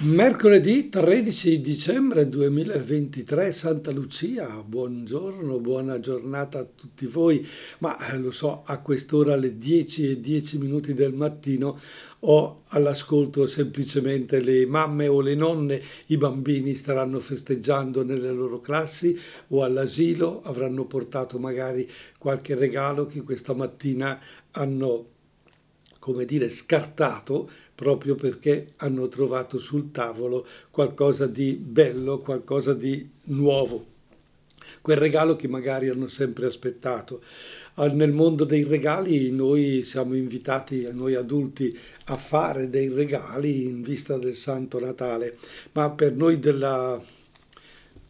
Mercoledì 13 dicembre 2023, Santa Lucia, buongiorno, buona giornata a tutti voi. Ma eh, lo so, a quest'ora alle 10 e 10 minuti del mattino ho all'ascolto semplicemente le mamme o le nonne, i bambini staranno festeggiando nelle loro classi o all'asilo, avranno portato magari qualche regalo che questa mattina hanno, come dire, scartato proprio perché hanno trovato sul tavolo qualcosa di bello, qualcosa di nuovo, quel regalo che magari hanno sempre aspettato. Nel mondo dei regali noi siamo invitati, noi adulti, a fare dei regali in vista del Santo Natale, ma per noi della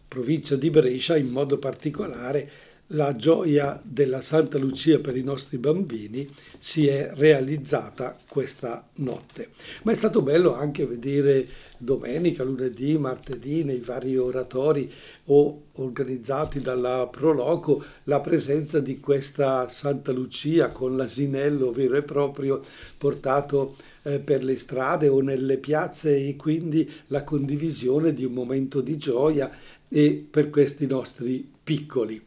provincia di Brescia in modo particolare la gioia della Santa Lucia per i nostri bambini si è realizzata questa notte. Ma è stato bello anche vedere domenica, lunedì, martedì nei vari oratori o organizzati dalla Proloco la presenza di questa Santa Lucia con l'asinello vero e proprio portato eh, per le strade o nelle piazze e quindi la condivisione di un momento di gioia e per questi nostri piccoli.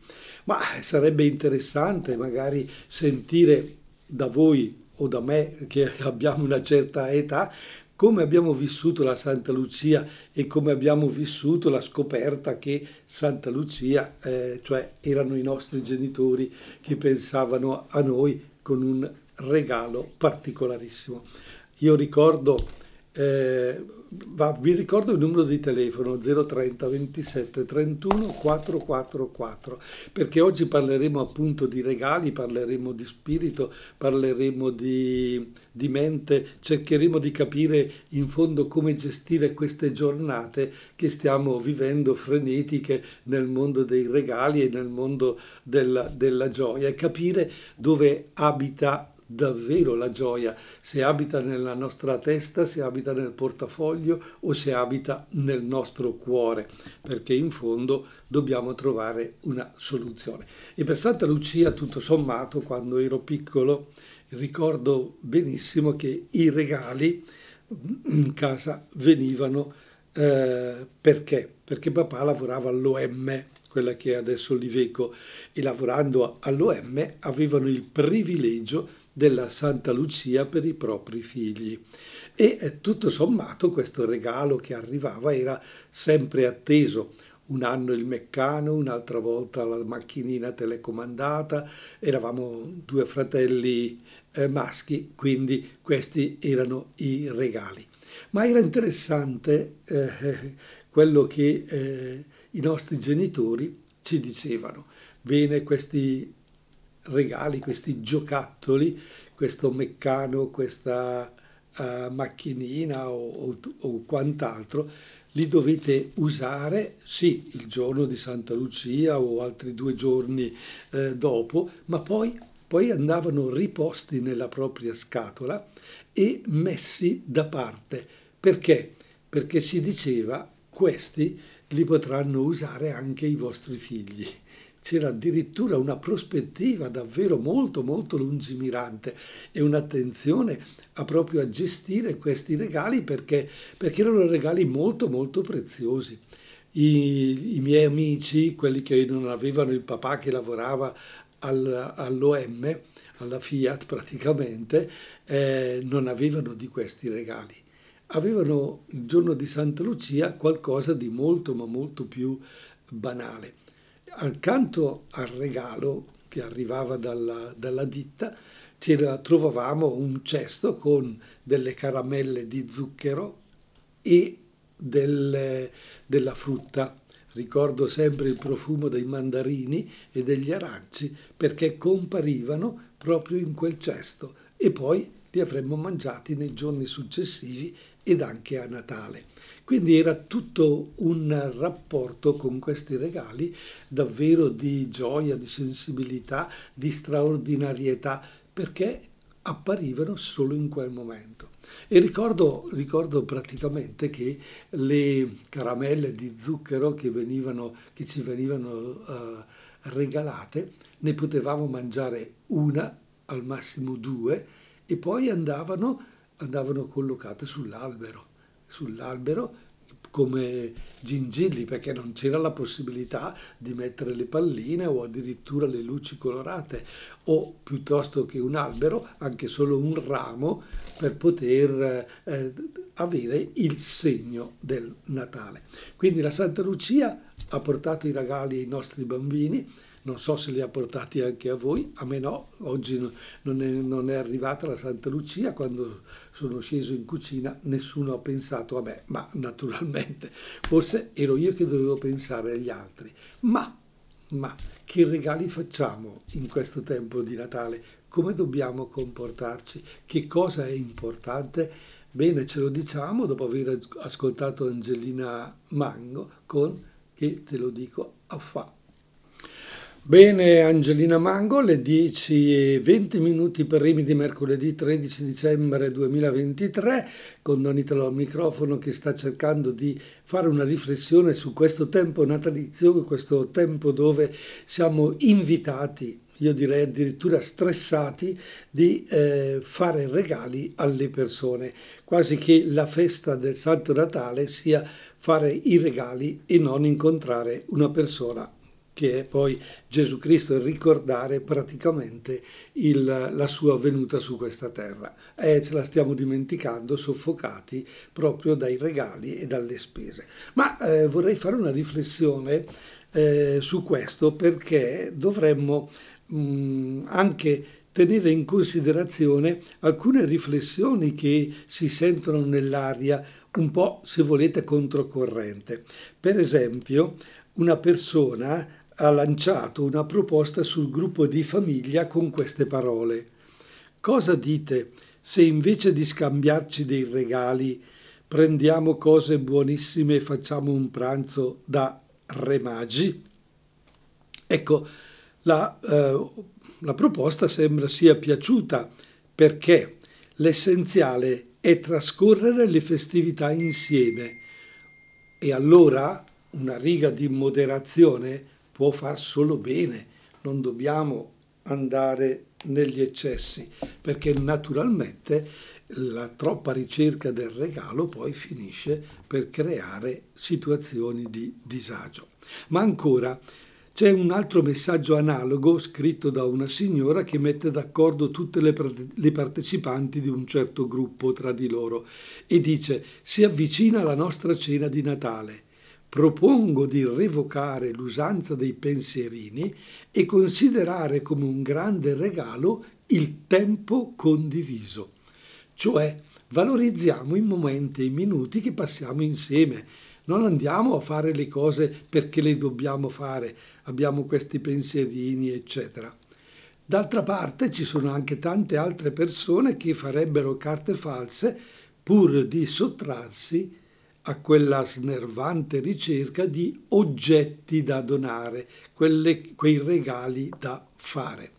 Ma sarebbe interessante magari sentire da voi o da me che abbiamo una certa età come abbiamo vissuto la Santa Lucia e come abbiamo vissuto la scoperta che Santa Lucia, eh, cioè erano i nostri genitori che pensavano a noi con un regalo particolarissimo. Io ricordo eh, va, vi ricordo il numero di telefono 030 27 31 444 perché oggi parleremo appunto di regali, parleremo di spirito, parleremo di, di mente, cercheremo di capire in fondo come gestire queste giornate che stiamo vivendo frenetiche nel mondo dei regali e nel mondo della, della gioia e capire dove abita davvero la gioia, se abita nella nostra testa, se abita nel portafoglio o se abita nel nostro cuore, perché in fondo dobbiamo trovare una soluzione. E per Santa Lucia, tutto sommato, quando ero piccolo, ricordo benissimo che i regali in casa venivano eh, perché? Perché papà lavorava all'OM, quella che è adesso l'Iveco, e lavorando all'OM avevano il privilegio della Santa Lucia per i propri figli. E eh, tutto sommato questo regalo che arrivava era sempre atteso. Un anno il meccano, un'altra volta la macchinina telecomandata, eravamo due fratelli eh, maschi, quindi questi erano i regali. Ma era interessante eh, quello che eh, i nostri genitori ci dicevano. Bene, questi regali, questi giocattoli, questo meccano, questa uh, macchinina o, o, o, quant'altro, li dovete usare sì il giorno di Santa Lucia o altri due giorni eh, dopo, ma poi, poi andavano riposti nella propria scatola e messi da parte. Perché? Perché si diceva questi li potranno usare anche i vostri figli c'era addirittura una prospettiva davvero molto molto lungimirante e un'attenzione a proprio a gestire questi regali perché, perché erano regali molto molto preziosi. I, I, miei amici, quelli che non avevano il papà che lavorava al, all'OM, alla Fiat praticamente, eh, non avevano di questi regali. Avevano il giorno di Santa Lucia qualcosa di molto ma molto più banale accanto al regalo che arrivava dalla, dalla ditta trovavamo un cesto con delle caramelle di zucchero e delle, della frutta. Ricordo sempre il profumo dei mandarini e degli aranci perché comparivano proprio in quel cesto e poi li avremmo mangiati nei giorni successivi ed anche a Natale. Quindi era tutto un rapporto con questi regali davvero di gioia, di sensibilità, di straordinarietà, perché apparivano solo in quel momento. E ricordo, ricordo praticamente che le caramelle di zucchero che, venivano, che ci venivano uh, regalate, ne potevamo mangiare una, al massimo due, e poi andavano, andavano collocate sull'albero sull'albero come gingilli perché non c'era la possibilità di mettere le palline o addirittura le luci colorate o piuttosto che un albero anche solo un ramo per poter eh, avere il segno del Natale. Quindi la Santa Lucia ha portato i regali ai nostri bambini, non so se li ha portati anche a voi, a me no, oggi non è, non è, arrivata la Santa Lucia, quando sono sceso in cucina nessuno ha pensato a me, ma naturalmente forse ero io che dovevo pensare agli altri. Ma, ma che regali facciamo in questo tempo di Natale? Come dobbiamo comportarci? Che cosa è importante? Bene, ce lo diciamo dopo aver ascoltato Angelina Mango con Che te lo dico a fa'. Bene, Angelina Mango, le 10 e 20 minuti per Rimi di mercoledì 13 dicembre 2023, con Don Italo al microfono che sta cercando di fare una riflessione su questo tempo natalizio, questo tempo dove siamo invitati, io direi addirittura stressati, di eh, fare regali alle persone, quasi che la festa del Santo Natale sia fare i regali e non incontrare una persona che è poi Gesù Cristo ricordare praticamente il, la sua venuta su questa terra. E ce la stiamo dimenticando, soffocati proprio dai regali e dalle spese. Ma eh, vorrei fare una riflessione eh, su questo perché dovremmo mh, anche tenere in considerazione alcune riflessioni che si sentono nell'aria un po', se volete, controcorrente. Per esempio, una persona ha lanciato una proposta sul gruppo di famiglia con queste parole. Cosa dite se invece di scambiarci dei regali prendiamo cose buonissime e facciamo un pranzo da re magi? Ecco, la, eh, la proposta sembra sia piaciuta perché l'essenziale è trascorrere le festività insieme e allora una riga di moderazione può far solo bene, non dobbiamo andare negli eccessi, perché naturalmente la troppa ricerca del regalo poi finisce per creare situazioni di disagio. Ma ancora c'è un altro messaggio analogo scritto da una signora che mette d'accordo tutte le, le, partecipanti di un certo gruppo tra di loro e dice si avvicina la nostra cena di Natale propongo di revocare l'usanza dei pensierini e considerare come un grande regalo il tempo condiviso, cioè valorizziamo i momenti e i minuti che passiamo insieme. Non andiamo a fare le cose perché le dobbiamo fare, abbiamo questi pensierini, eccetera. D'altra parte ci sono anche tante altre persone che farebbero carte false pur di sottrarsi a quella snervante ricerca di oggetti da donare, quelle, quei regali da fare.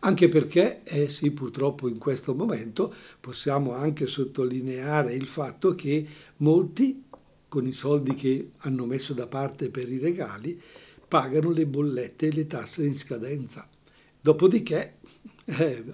Anche perché, eh sì, purtroppo in questo momento possiamo anche sottolineare il fatto che molti, con i soldi che hanno messo da parte per i regali, pagano le bollette e le tasse in scadenza. Dopodiché eh,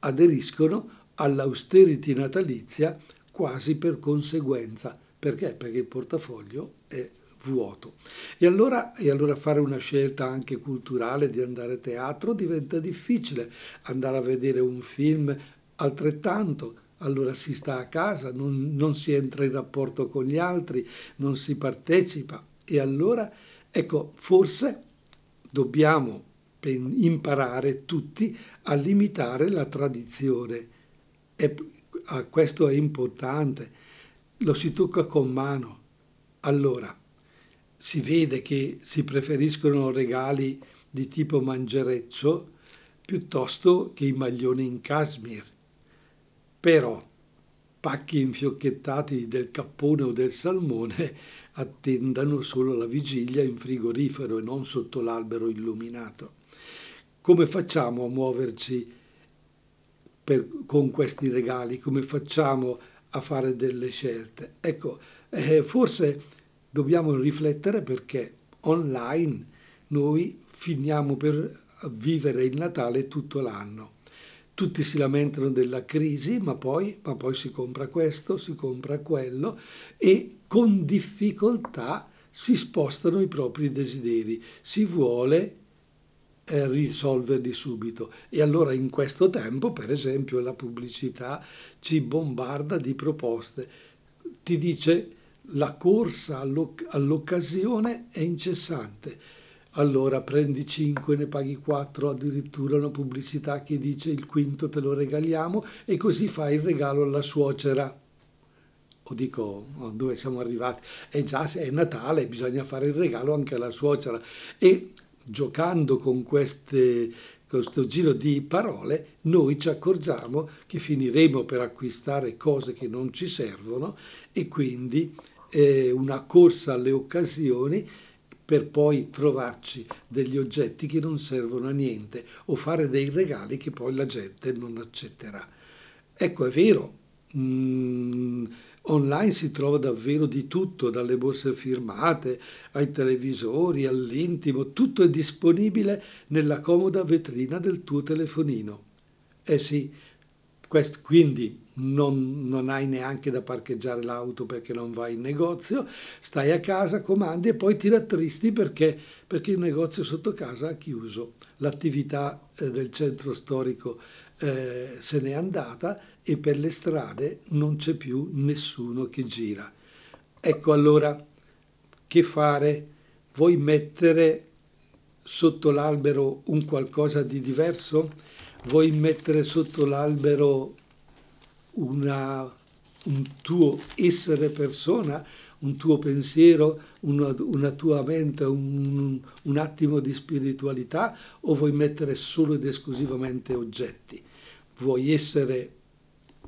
aderiscono all'austerity natalizia quasi per conseguenza perché? Perché il portafoglio è vuoto. E allora, e allora, fare una scelta anche culturale di andare a teatro diventa difficile, andare a vedere un film altrettanto, allora si sta a casa, non, non si entra in rapporto con gli altri, non si partecipa e allora, ecco, forse dobbiamo imparare tutti a limitare la tradizione. E questo è importante lo si tocca con mano. Allora, si vede che si preferiscono regali di tipo mangereccio piuttosto che i maglioni in cashmere. Però pacchi infiocchettati del cappone o del salmone attendano solo la vigilia in frigorifero e non sotto l'albero illuminato. Come facciamo a muoverci per, con questi regali? Come facciamo a a fare delle scelte. Ecco, eh, forse dobbiamo riflettere perché online noi finiamo per vivere il Natale tutto l'anno. tutti si lamentano della crisi, ma poi, ma poi si compra questo, si compra quello e con difficoltà si spostano i propri desideri, si vuole eh, risolverli subito. E allora in questo tempo, per esempio, la pubblicità ci bombarda di proposte, ti dice la corsa all'oc- all'occasione è incessante. Allora prendi 5, ne paghi 4, addirittura una pubblicità che dice il quinto te lo regaliamo e così fai il regalo alla suocera. O dico, oh, dove siamo arrivati? E già è Natale, bisogna fare il regalo anche alla suocera. E giocando con queste, questo giro di parole, noi ci accorgiamo che finiremo per acquistare cose che non ci servono e quindi eh, una corsa alle occasioni per poi trovarci degli oggetti che non servono a niente o fare dei regali che poi la gente non accetterà. Ecco, è vero, mm, Online si trova davvero di tutto, dalle borse firmate ai televisori, all'intimo, tutto è disponibile nella comoda vetrina del tuo telefonino. Eh sì, quest, quindi non, non, hai neanche da parcheggiare l'auto perché non vai in negozio, stai a casa, comandi e poi ti rattristi perché, perché il negozio sotto casa ha chiuso. L'attività eh, del centro storico eh, se n'è andata e per le strade non c'è più nessuno che gira. Ecco allora che fare? Vuoi mettere sotto l'albero un qualcosa di diverso? Vuoi mettere sotto l'albero una, un tuo essere persona, un tuo pensiero, una, una tua mente, un, un attimo di spiritualità o vuoi mettere solo ed esclusivamente oggetti? Vuoi essere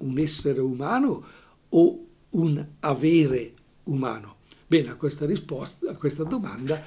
un essere umano o un avere umano? Bene, a questa risposta, a questa domanda,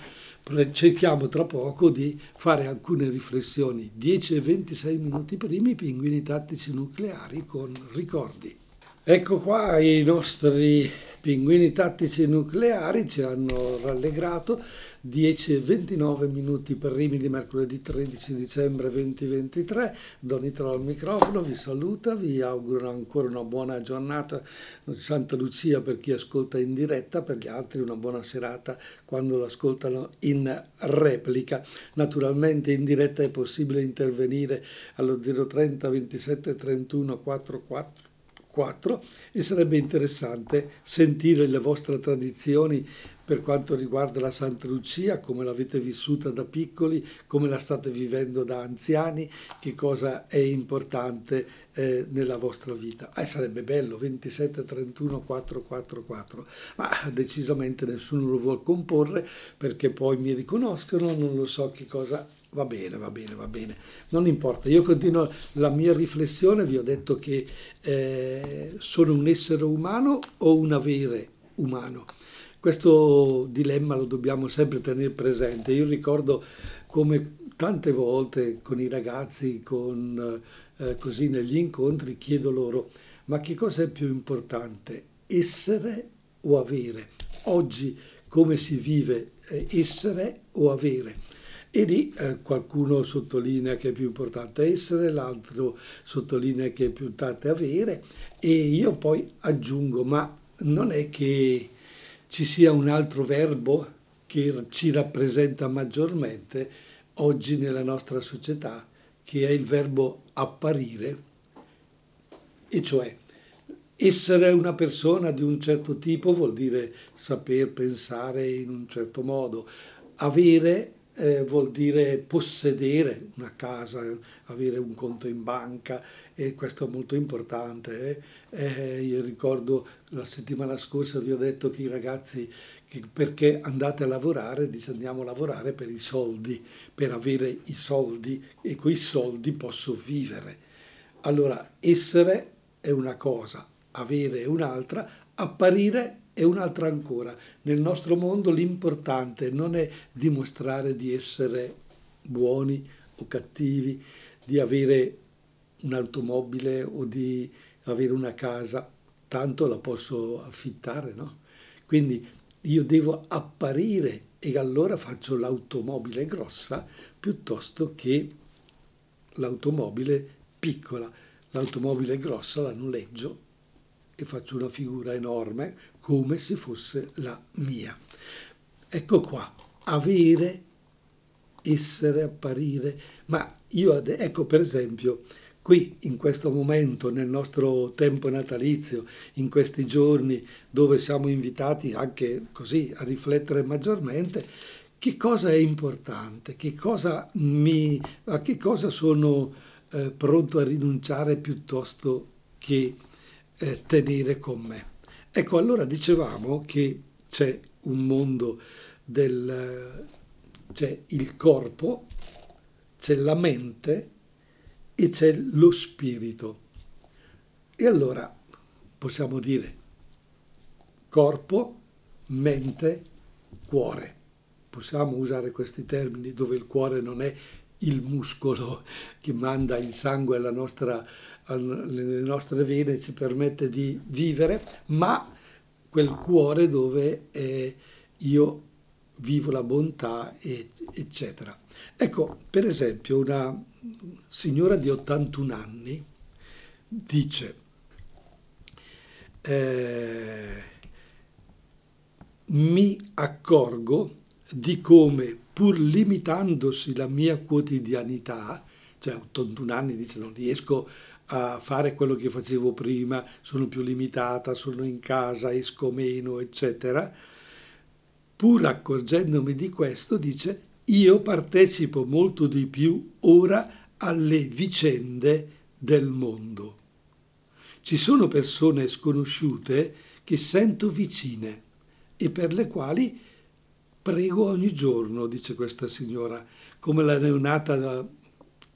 cerchiamo tra poco di fare alcune riflessioni. 10 e 26 minuti primi, pinguini tattici nucleari con ricordi. Ecco qua i nostri pinguini tattici nucleari ci hanno rallegrato 10 e 29 minuti per Rimi di mercoledì 13 dicembre 2023. Don Italo al microfono vi saluta, vi auguro ancora una buona giornata di Santa Lucia per chi ascolta in diretta, per gli altri una buona serata quando lo ascoltano in replica. Naturalmente in diretta è possibile intervenire allo 030 27 31 44 4 e sarebbe interessante sentire le vostre tradizioni per quanto riguarda la Santa Lucia, come l'avete vissuta da piccoli, come la state vivendo da anziani, che cosa è importante eh, nella vostra vita. Eh, sarebbe bello, 27 31 444, ma decisamente nessuno lo vuole comporre perché poi mi riconoscono, non lo so che cosa Va bene, va bene, va bene, non importa. Io continuo la mia riflessione, vi ho detto che eh, sono un essere umano o un avere umano. Questo dilemma lo dobbiamo sempre tenere presente. Io ricordo come tante volte con i ragazzi, con, eh, così negli incontri, chiedo loro, ma che cosa è più importante, essere o avere? Oggi come si vive eh, essere o avere? E lì eh, qualcuno sottolinea che è più importante essere, l'altro sottolinea che è più importante avere. E io poi aggiungo, ma non è che ci sia un altro verbo che ci rappresenta maggiormente oggi nella nostra società, che è il verbo apparire, e cioè essere una persona di un certo tipo vuol dire saper pensare in un certo modo, avere eh, vuol dire possedere una casa, avere un conto in banca e questo è molto importante. Eh. Eh, io ricordo la settimana scorsa vi ho detto che i ragazzi che perché andate a lavorare, dice andiamo a lavorare per i soldi, per avere i soldi e quei soldi posso vivere. Allora essere è una cosa, avere è un'altra, apparire e un'altra ancora. Nel nostro mondo l'importante non è dimostrare di essere buoni o cattivi, di avere un'automobile o di avere una casa, tanto la posso affittare, no? Quindi io devo apparire e allora faccio l'automobile grossa piuttosto che l'automobile piccola, l'automobile grossa la noleggio e faccio una figura enorme come se fosse la mia. Ecco qua, avere, essere, apparire, ma io, ecco per esempio, qui in questo momento, nel nostro tempo natalizio, in questi giorni dove siamo invitati anche così a riflettere maggiormente, che cosa è importante, che cosa mi, a che cosa sono eh, pronto a rinunciare piuttosto che eh, tenere con me. Ecco, allora dicevamo che c'è un mondo del... c'è il corpo, c'è la mente e c'è lo spirito. E allora possiamo dire corpo, mente, cuore. Possiamo usare questi termini dove il cuore non è il muscolo che manda il sangue alla nostra, alle nostre vene, ci permette di vivere, ma quel cuore dove eh, io vivo la bontà, eccetera. Ecco, per esempio, una signora di 81 anni dice, eh, mi accorgo di come, pur limitandosi la mia quotidianità, cioè 81 anni dice non riesco a fare quello che facevo prima, sono più limitata, sono in casa, esco meno, eccetera, pur accorgendomi di questo, dice io partecipo molto di più ora alle vicende del mondo. Ci sono persone sconosciute che sento vicine e per le quali prego ogni giorno, dice questa signora, come la neonata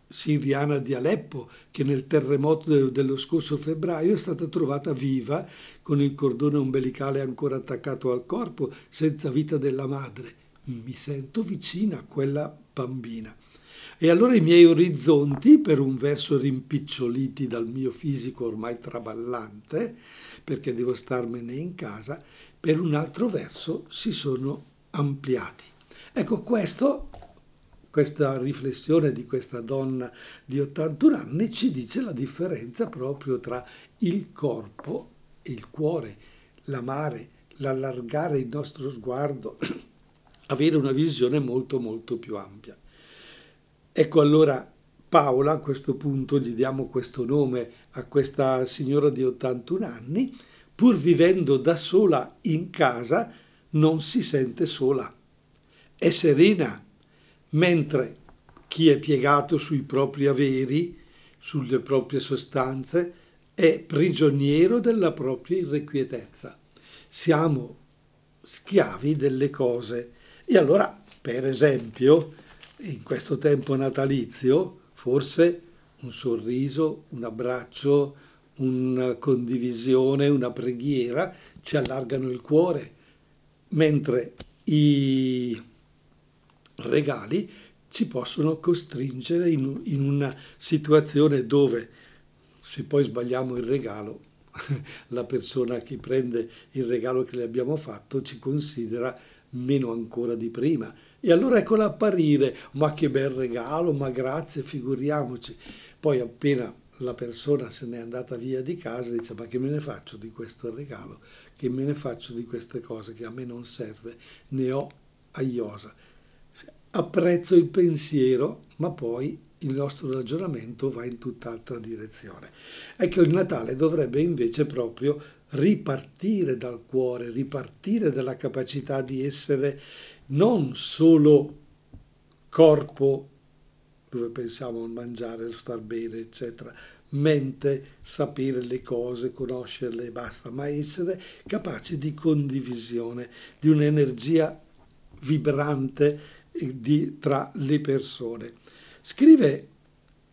siriana di Aleppo, che nel terremoto dello scorso febbraio è stata trovata viva con il cordone ombelicale ancora attaccato al corpo, senza vita della madre. Mi sento vicina a quella bambina. E allora i miei orizzonti, per un verso rimpiccioliti dal mio fisico ormai traballante, perché devo starmene in casa, per un altro verso si sono ampliati. Ecco, questo, questa riflessione di questa donna di 81 anni ci dice la differenza proprio tra il corpo il cuore, l'amare, l'allargare il nostro sguardo, avere una visione molto molto più ampia. Ecco allora Paola, a questo punto gli diamo questo nome a questa signora di 81 anni, pur vivendo da sola in casa, non si sente sola. È serena, mentre chi è piegato sui propri averi, sulle proprie sostanze, è prigioniero della propria irrequietezza. Siamo schiavi delle cose. E allora, per esempio, in questo tempo natalizio, forse un sorriso, un abbraccio, una condivisione, una preghiera ci allargano il cuore, mentre i regali ci possono costringere in, in una situazione dove se poi sbagliamo il regalo, la persona che prende il regalo che le abbiamo fatto ci considera meno ancora di prima. E allora ecco l'apparire, ma che bel regalo, ma grazie, figuriamoci. Poi appena la persona se n'è andata via di casa dice ma che me ne faccio di questo regalo? che me ne faccio di queste cose che a me non serve, ne ho a iosa. Apprezzo il pensiero, ma poi il nostro ragionamento va in tutt'altra direzione. Ecco, il Natale dovrebbe invece proprio ripartire dal cuore, ripartire dalla capacità di essere non solo corpo dove pensiamo a mangiare, star bene, eccetera, mente, sapere le cose, conoscerle e basta, ma essere capaci di condivisione, di un'energia vibrante di, tra le persone. Scrive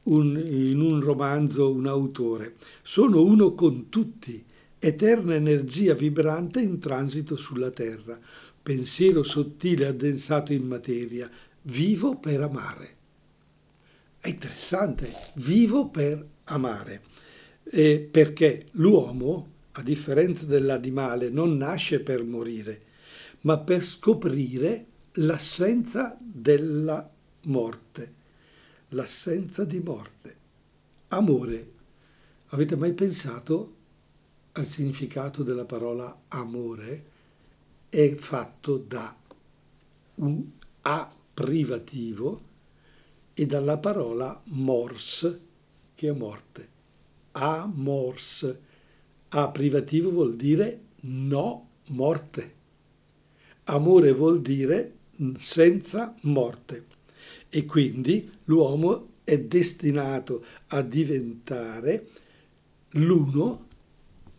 un, in un romanzo un autore, sono uno con tutti, eterna energia vibrante in transito sulla terra, pensiero sottile addensato in materia, vivo per amare. È interessante, vivo per amare, eh, perché l'uomo, a differenza dell'animale, non nasce per morire, ma per scoprire l'assenza della morte, l'assenza di morte. Amore. Avete mai pensato al significato della parola amore? È fatto da un A privativo e dalla parola mors, che è morte. Amors. A privativo vuol dire no morte. Amore vuol dire senza morte. E quindi l'uomo è destinato a diventare l'uno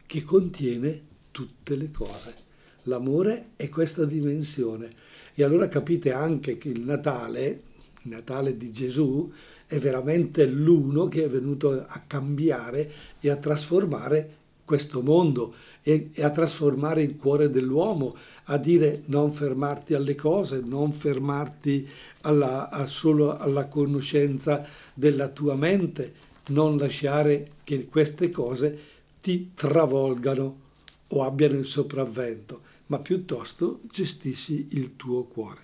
che contiene tutte le cose. L'amore è questa dimensione. E allora capite anche che il Natale, il Natale di Gesù, è veramente l'uno che è venuto a cambiare e a trasformare questo mondo e, a trasformare il cuore dell'uomo, a dire non fermarti alle cose, non fermarti alla, a solo alla conoscenza della tua mente, non lasciare che queste cose ti travolgano o abbiano il sopravvento, ma piuttosto gestisci il tuo cuore.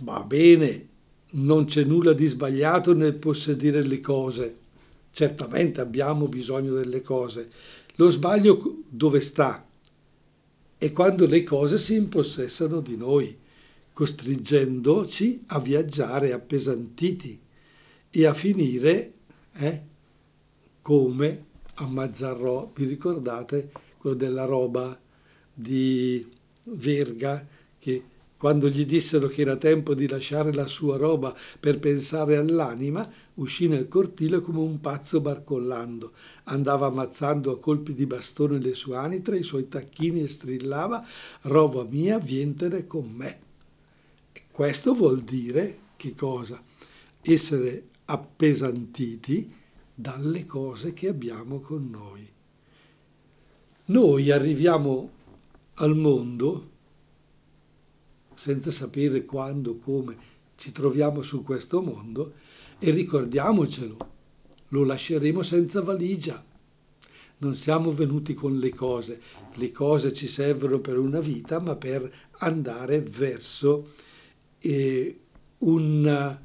Va bene, non c'è nulla di sbagliato nel possedere le cose, certamente abbiamo bisogno delle cose. Lo sbaglio dove sta? È quando le cose si impossessano di noi costringendoci a viaggiare appesantiti e a finire eh, come a Mazzarrò. Vi ricordate quello della roba di Verga che quando gli dissero che era tempo di lasciare la sua roba per pensare all'anima, uscì nel cortile come un pazzo barcollando. Andava ammazzando a colpi di bastone le sue anitra, i suoi tacchini e strillava «Roba mia, vientene con me». Questo vuol dire che cosa? Essere appesantiti dalle cose che abbiamo con noi. Noi arriviamo al mondo senza sapere quando, come ci troviamo su questo mondo e ricordiamocelo, lo lasceremo senza valigia. Non siamo venuti con le cose, le cose ci servono per una vita, ma per andare verso eh, una,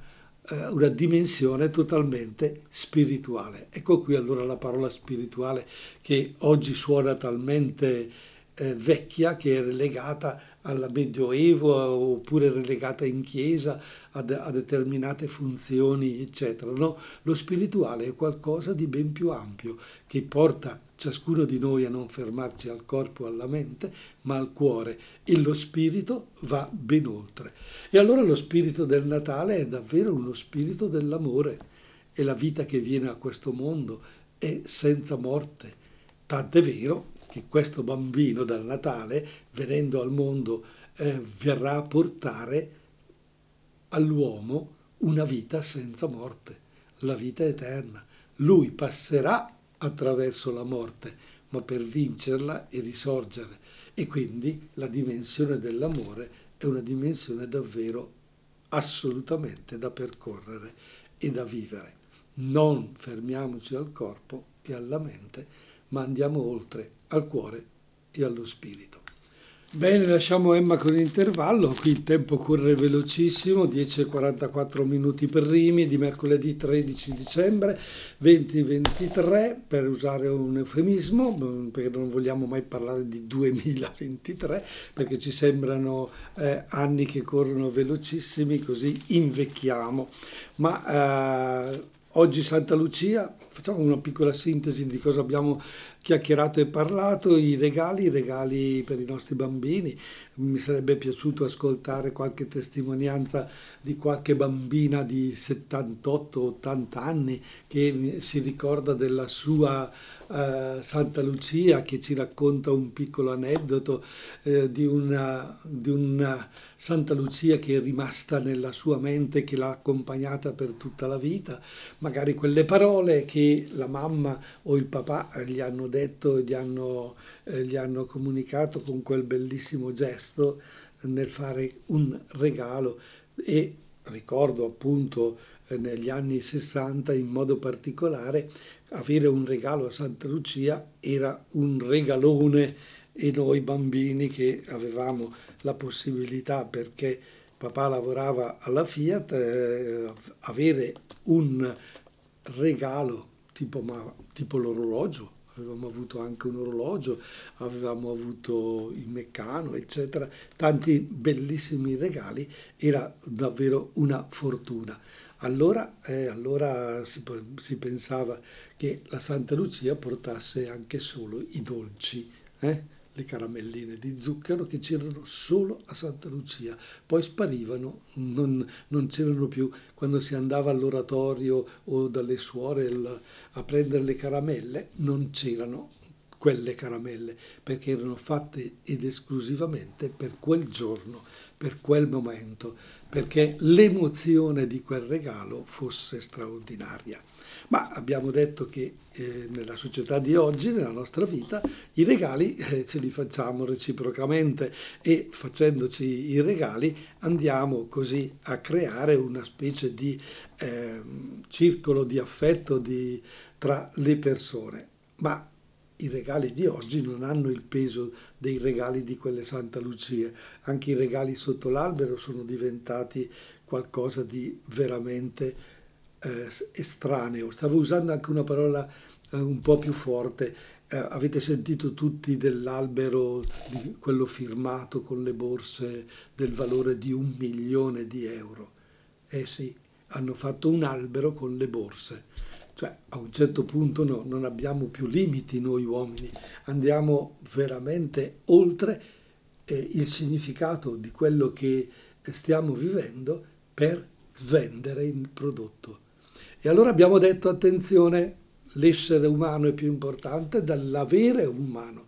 eh, una dimensione totalmente spirituale. Ecco qui allora la parola spirituale che oggi suona talmente eh, vecchia che è relegata al Medioevo oppure relegata in chiesa a, a determinate funzioni, eccetera. No? Lo spirituale è qualcosa di ben più ampio che porta ciascuno di noi a non fermarci al corpo alla mente, ma al cuore e lo spirito va ben oltre. E allora lo spirito del Natale è davvero uno spirito dell'amore e la vita che viene a questo mondo è senza morte. Tant'è vero che questo bambino dal Natale, venendo al mondo, eh, verrà a portare all'uomo una vita senza morte, la vita eterna. Lui passerà attraverso la morte, ma per vincerla e risorgere. E quindi la dimensione dell'amore è una dimensione davvero assolutamente da percorrere e da vivere. Non fermiamoci al corpo e alla mente, ma andiamo oltre al cuore e allo spirito. Bene, lasciamo Emma con l'intervallo, qui il tempo corre velocissimo, 10.44 minuti per Rimi di mercoledì 13 dicembre 2023, per usare un eufemismo, perché non vogliamo mai parlare di 2023, perché ci sembrano eh, anni che corrono velocissimi, così invecchiamo. Ma eh, oggi Santa Lucia, facciamo una piccola sintesi di cosa abbiamo chiacchierato e parlato, i regali, i regali per i nostri bambini. Mi sarebbe piaciuto ascoltare qualche testimonianza di qualche bambina di 78-80 anni che si ricorda della sua uh, Santa Lucia, che ci racconta un piccolo aneddoto uh, di, una, di una Santa Lucia che è rimasta nella sua mente, che l'ha accompagnata per tutta la vita, magari quelle parole che la mamma o il papà gli hanno detto, gli hanno, eh, gli hanno comunicato con quel bellissimo gesto nel fare un regalo. E ricordo appunto eh, negli anni 60 in modo particolare avere un regalo a Santa Lucia era un regalone e noi bambini che avevamo la possibilità perché papà lavorava alla Fiat, eh, avere un regalo, tipo, ma, tipo l'orologio, avevamo avuto anche un orologio, avevamo avuto il meccano, eccetera, tanti bellissimi regali, era davvero una fortuna. Allora, eh, allora si, si, pensava che la Santa Lucia portasse anche solo i dolci, eh? Le caramelline di zucchero che c'erano solo a Santa Lucia, poi sparivano, non, non c'erano più. Quando si andava all'oratorio o dalle suore a prendere le caramelle, non c'erano quelle caramelle, perché erano fatte ed esclusivamente per quel giorno, per quel momento, perché l'emozione di quel regalo fosse straordinaria. Ma abbiamo detto che eh, nella società di oggi, nella nostra vita, i regali eh, ce li facciamo reciprocamente e facendoci i regali andiamo così a creare una specie di eh, circolo di affetto di, tra le persone. Ma i regali di oggi non hanno il peso dei regali di quelle Santa Lucia. Anche i regali sotto l'albero sono diventati qualcosa di veramente eh, estraneo. Stavo usando anche una parola eh, un po' più forte. Eh, avete sentito tutti dell'albero, di quello firmato con le borse del valore di un milione di euro. Eh sì, hanno fatto un albero con le borse. Cioè, a un certo punto no, non abbiamo più limiti noi uomini, andiamo veramente oltre eh, il significato di quello che stiamo vivendo per vendere il prodotto. E allora abbiamo detto attenzione, l'essere umano è più importante dall'avere umano,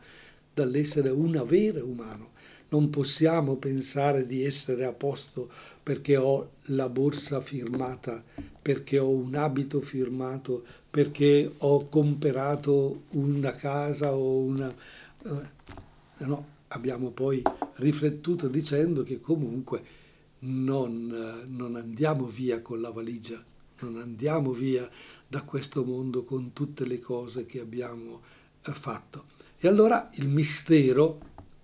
dall'essere un avere umano. Non possiamo pensare di essere a posto perché ho la borsa firmata, perché ho un abito firmato, perché ho comprato una casa o una... Eh, no, abbiamo poi riflettuto dicendo che comunque non, non andiamo via con la valigia non andiamo via da questo mondo con tutte le cose che abbiamo eh, fatto. E allora il mistero,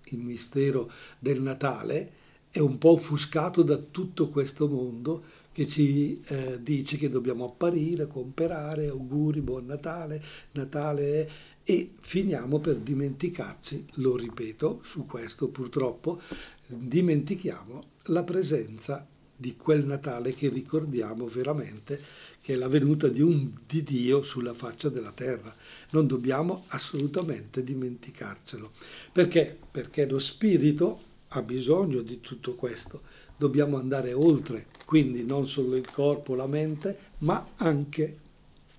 il mistero del Natale è un po' offuscato da tutto questo mondo che ci eh, dice che dobbiamo apparire, comprare, auguri, buon Natale, Natale è, e finiamo per dimenticarci, lo ripeto, su questo purtroppo dimentichiamo la presenza di quel Natale che ricordiamo veramente che è la venuta di un di Dio sulla faccia della terra. Non dobbiamo assolutamente dimenticarcelo. Perché? Perché lo spirito ha bisogno di tutto questo. Dobbiamo andare oltre, quindi non solo il corpo, la mente, ma anche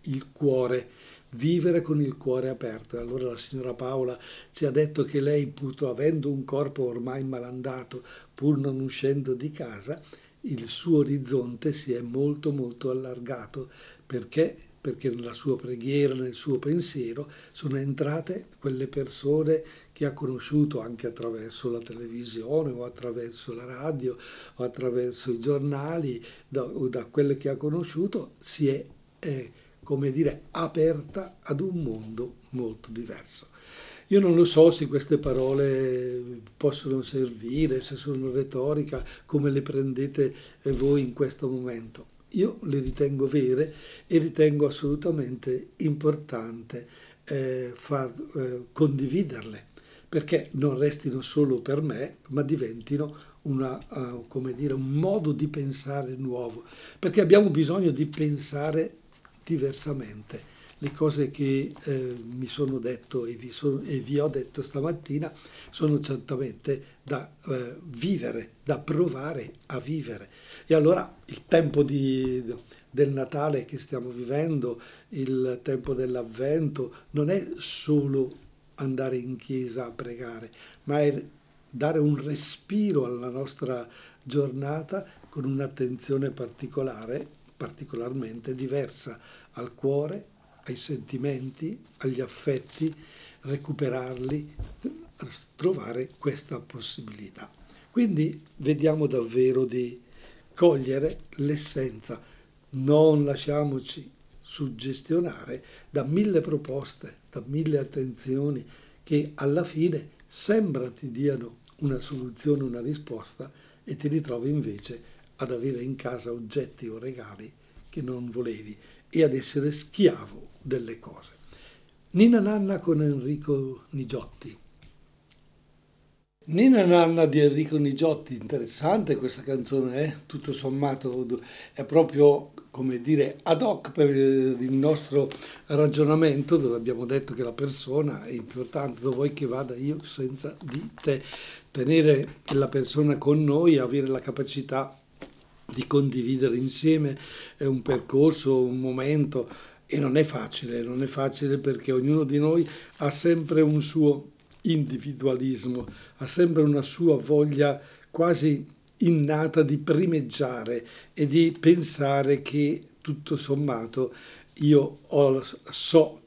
il cuore vivere con il cuore aperto. E allora la signora Paola ci ha detto che lei, pur avendo un corpo ormai malandato, pur non uscendo di casa, il suo orizzonte si è molto molto allargato perché perché nella sua preghiera, nel suo pensiero, sono entrate quelle persone che ha conosciuto anche attraverso la televisione o attraverso la radio o attraverso i giornali da, o da quelle che ha conosciuto, si è, eh, come dire, aperta ad un mondo molto diverso. Io non lo so se queste parole possono servire, se sono retorica, come le prendete eh, voi in questo momento. Io le ritengo vere e ritengo assolutamente importante eh, far, eh, condividerle, perché non restino solo per me, ma diventino una, uh, dire, un modo di pensare nuovo, perché abbiamo bisogno di pensare diversamente le cose che eh, mi sono detto e vi, sono, e vi, ho detto stamattina sono certamente da eh, vivere, da provare a vivere. E allora il tempo di, del Natale che stiamo vivendo, il tempo dell'Avvento, non è solo andare in chiesa a pregare, ma è dare un respiro alla nostra giornata con un'attenzione particolare, particolarmente diversa al cuore, ai sentimenti, agli affetti, recuperarli, trovare questa possibilità. Quindi vediamo davvero di cogliere l'essenza, non lasciamoci suggestionare da mille proposte, da mille attenzioni che alla fine sembra ti diano una soluzione, una risposta e ti ritrovi invece ad avere in casa oggetti o regali che non volevi e ad essere schiavo delle cose. Nina Nanna con Enrico Nigiotti. Nina Nanna di Enrico Nigiotti, interessante questa canzone, eh? tutto sommato è proprio come dire ad hoc per il nostro ragionamento dove abbiamo detto che la persona è importante, dove vuoi che vada io senza di te, tenere la persona con noi, avere la capacità di condividere insieme un percorso, un momento e non è facile, non è facile perché ognuno di noi ha sempre un suo individualismo, ha sempre una sua voglia quasi innata di primeggiare e di pensare che tutto sommato io ho, so,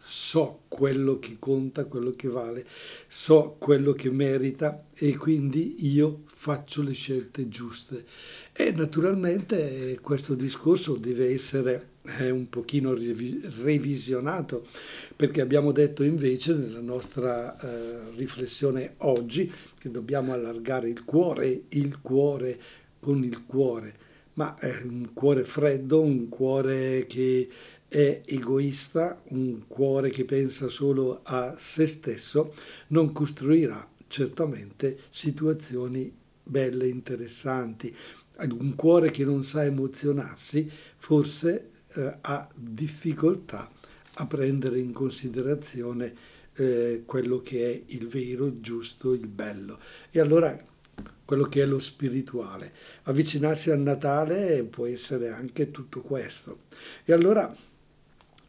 so quello che conta, quello che vale, so quello che merita e quindi io faccio le scelte giuste. E naturalmente questo discorso deve essere è un pochino revisionato perché abbiamo detto invece nella nostra eh, riflessione oggi che dobbiamo allargare il cuore, il cuore con il cuore, ma è un cuore freddo, un cuore che è egoista, un cuore che pensa solo a se stesso, non costruirà certamente situazioni belle, interessanti. Un cuore che non sa emozionarsi forse eh, ha difficoltà a prendere in considerazione eh, quello che è il vero, il giusto, il bello. E allora quello che è lo spirituale. Avvicinarsi al Natale può essere anche tutto questo. E allora,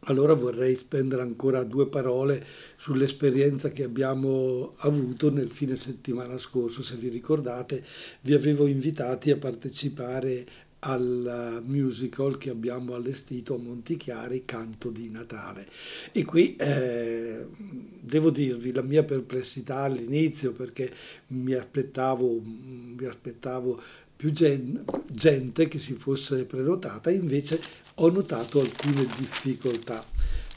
allora vorrei spendere ancora due parole sull'esperienza che abbiamo avuto nel fine settimana scorso. Se vi ricordate, vi avevo invitati a partecipare al musical che abbiamo allestito a Montichiari, Canto di Natale. E qui eh, devo dirvi la mia perplessità all'inizio perché mi aspettavo, mi aspettavo più gen- gente che si fosse prenotata, invece ho notato alcune difficoltà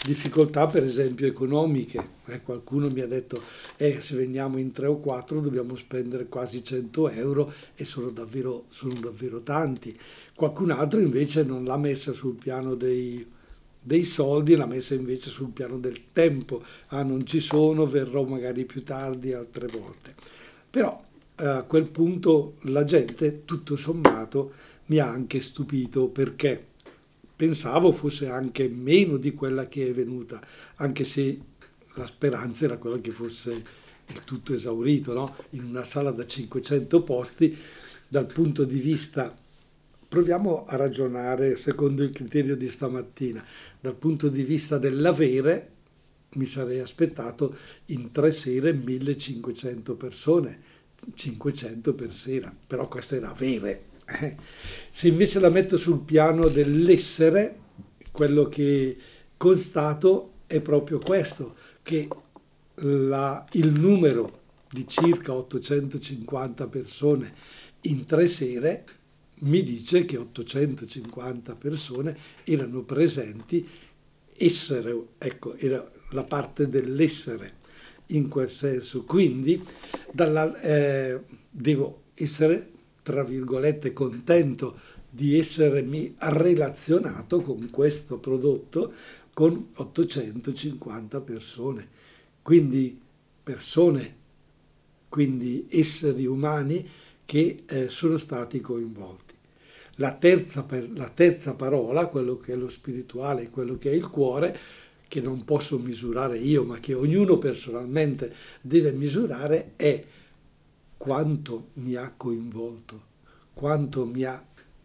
difficoltà per esempio economiche. Eh, qualcuno mi ha detto eh, se veniamo in tre o quattro dobbiamo spendere quasi 100 euro e sono davvero, sono davvero tanti. Qualcun altro invece non l'ha messa sul piano dei, dei soldi, l'ha messa invece sul piano del tempo. Ah, non ci sono, verrò magari più tardi altre volte. Però a quel punto la gente, tutto sommato, mi ha anche stupito perché pensavo fosse anche meno di quella che è venuta, anche se la speranza era quella che fosse il tutto esaurito, no? in una sala da 500 posti, dal punto di vista, proviamo a ragionare secondo il criterio di stamattina, dal punto di vista dell'avere, mi sarei aspettato in tre sere 1500 persone, 500 per sera, però questo era avere, se invece la metto sul piano dell'essere, quello che constato è proprio questo, che la, il numero di circa 850 persone in tre sere mi dice che 850 persone erano presenti, essere, ecco, era la parte dell'essere in quel senso. Quindi dalla, eh, devo essere tra virgolette, contento di essermi relazionato con questo prodotto con 850 persone. Quindi persone, quindi esseri umani che eh, sono stati coinvolti. La terza, per, la terza parola, quello che è lo spirituale, quello che è il cuore, che non posso misurare io, ma che ognuno personalmente deve misurare, è quanto mi ha coinvolto, quanto mi ha,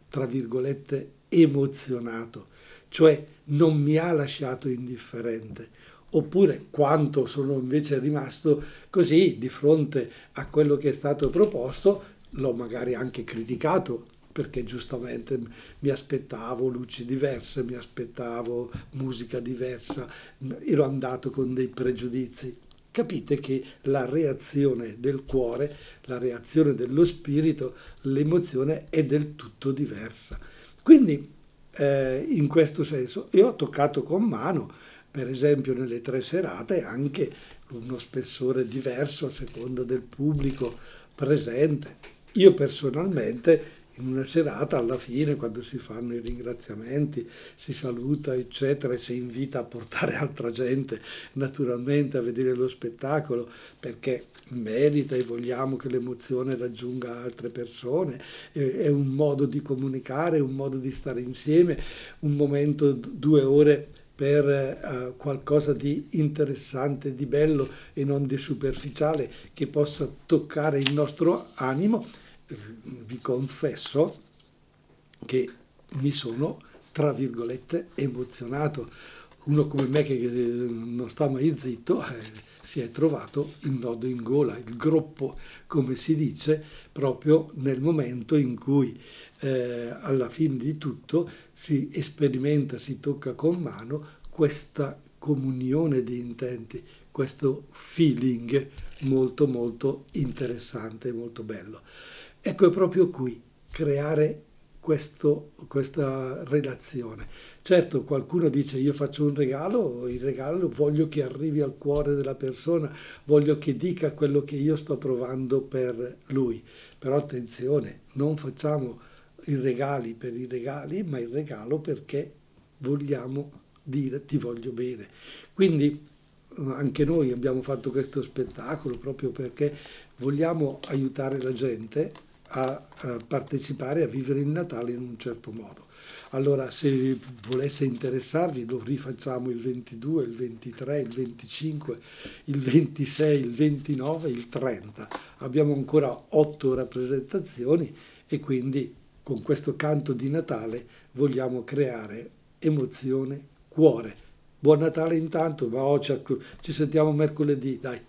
tra virgolette, emozionato, cioè non mi ha lasciato indifferente, oppure quanto sono invece rimasto così di fronte a quello che è stato proposto, l'ho magari anche criticato perché giustamente mi aspettavo luci diverse, mi aspettavo musica diversa, ero andato con dei pregiudizi capite che la reazione del cuore, la reazione dello spirito, l'emozione è del tutto diversa. Quindi eh, in questo senso io ho toccato con mano, per esempio nelle tre serate, anche uno spessore diverso a seconda del pubblico presente. Io personalmente in una serata alla fine quando si fanno i ringraziamenti, si saluta eccetera e si invita a portare altra gente naturalmente a vedere lo spettacolo perché merita e vogliamo che l'emozione raggiunga altre persone, è un modo di comunicare, un modo di stare insieme, un momento, due ore per uh, qualcosa di interessante, di bello e non di superficiale che possa toccare il nostro animo vi confesso che mi sono, tra virgolette, emozionato. Uno come me che non sta mai zitto eh, si è trovato il nodo in gola, il groppo, come si dice, proprio nel momento in cui eh, alla fine di tutto si sperimenta, si tocca con mano questa comunione di intenti, questo feeling molto molto interessante, molto bello. Ecco, è proprio qui creare questo, questa relazione. Certo, qualcuno dice io faccio un regalo, il regalo voglio che arrivi al cuore della persona, voglio che dica quello che io sto provando per lui. Però attenzione, non facciamo i regali per i regali, ma il regalo perché vogliamo dire ti voglio bene. Quindi anche noi abbiamo fatto questo spettacolo proprio perché vogliamo aiutare la gente a, a partecipare, a vivere il Natale in un certo modo. Allora, se volesse interessarvi, lo rifacciamo il 22, il 23, il 25, il 26, il 29, il 30. Abbiamo ancora otto rappresentazioni e quindi con questo canto di Natale vogliamo creare emozione, cuore. Buon Natale intanto, ma oh, ci sentiamo mercoledì, dai.